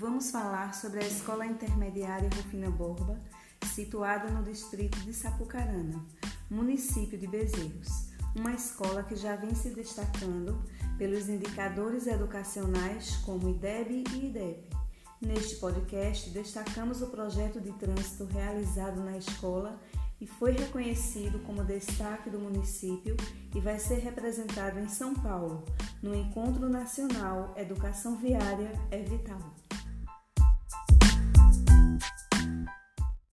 vamos falar sobre a Escola Intermediária Rufina Borba, situada no distrito de Sapucarana, município de Bezerros. Uma escola que já vem se destacando pelos indicadores educacionais como IDEB e IDEP. Neste podcast, destacamos o projeto de trânsito realizado na escola e foi reconhecido como destaque do município e vai ser representado em São Paulo, no Encontro Nacional Educação Viária é Vital.